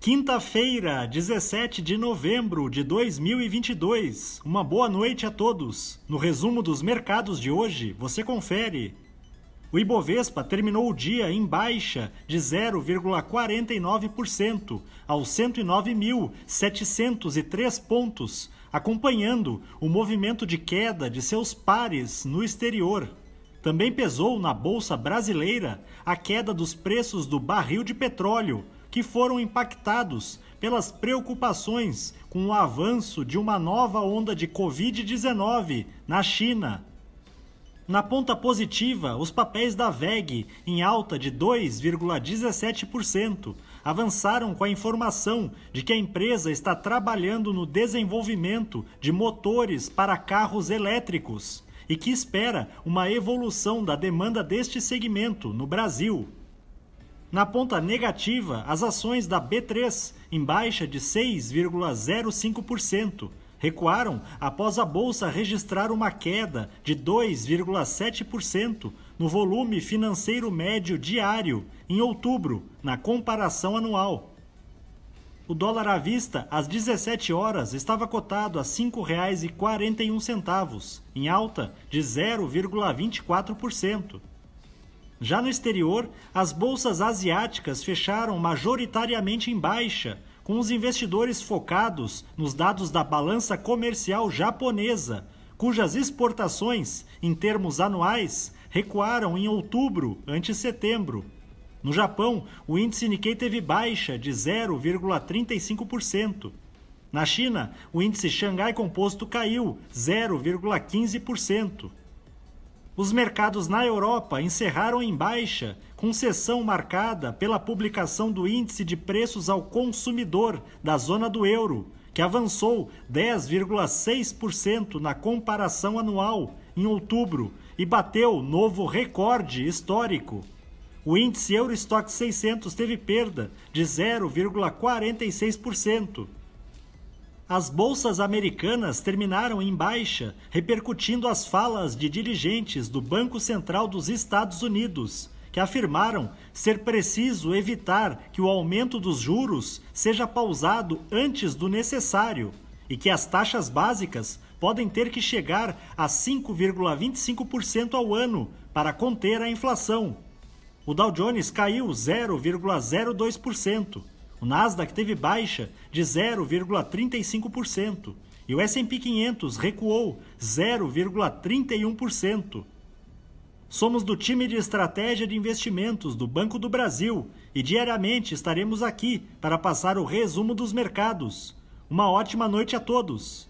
Quinta-feira, 17 de novembro de 2022. Uma boa noite a todos. No resumo dos mercados de hoje, você confere. O Ibovespa terminou o dia em baixa de 0,49% aos 109.703 pontos, acompanhando o movimento de queda de seus pares no exterior. Também pesou na bolsa brasileira a queda dos preços do barril de petróleo que foram impactados pelas preocupações com o avanço de uma nova onda de Covid-19 na China. Na ponta positiva, os papéis da VEG, em alta de 2,17%, avançaram com a informação de que a empresa está trabalhando no desenvolvimento de motores para carros elétricos e que espera uma evolução da demanda deste segmento no Brasil. Na ponta negativa, as ações da B3, em baixa de 6,05%, recuaram após a bolsa registrar uma queda de 2,7% no volume financeiro médio diário em outubro, na comparação anual. O dólar à vista, às 17 horas, estava cotado a R$ 5,41, em alta de 0,24%. Já no exterior, as bolsas asiáticas fecharam majoritariamente em baixa, com os investidores focados nos dados da balança comercial japonesa, cujas exportações, em termos anuais, recuaram em outubro ante setembro. No Japão, o índice Nikkei teve baixa de 0,35%. Na China, o índice Xangai Composto caiu 0,15%. Os mercados na Europa encerraram em baixa, com sessão marcada pela publicação do Índice de Preços ao Consumidor da zona do euro, que avançou 10,6% na comparação anual em outubro e bateu novo recorde histórico. O índice Eurostock 600 teve perda de 0,46%. As bolsas americanas terminaram em baixa, repercutindo as falas de dirigentes do Banco Central dos Estados Unidos, que afirmaram ser preciso evitar que o aumento dos juros seja pausado antes do necessário e que as taxas básicas podem ter que chegar a 5,25% ao ano para conter a inflação. O Dow Jones caiu 0,02%. O Nasdaq teve baixa de 0,35% e o S&P 500 recuou 0,31%. Somos do time de estratégia de investimentos do Banco do Brasil e diariamente estaremos aqui para passar o resumo dos mercados. Uma ótima noite a todos.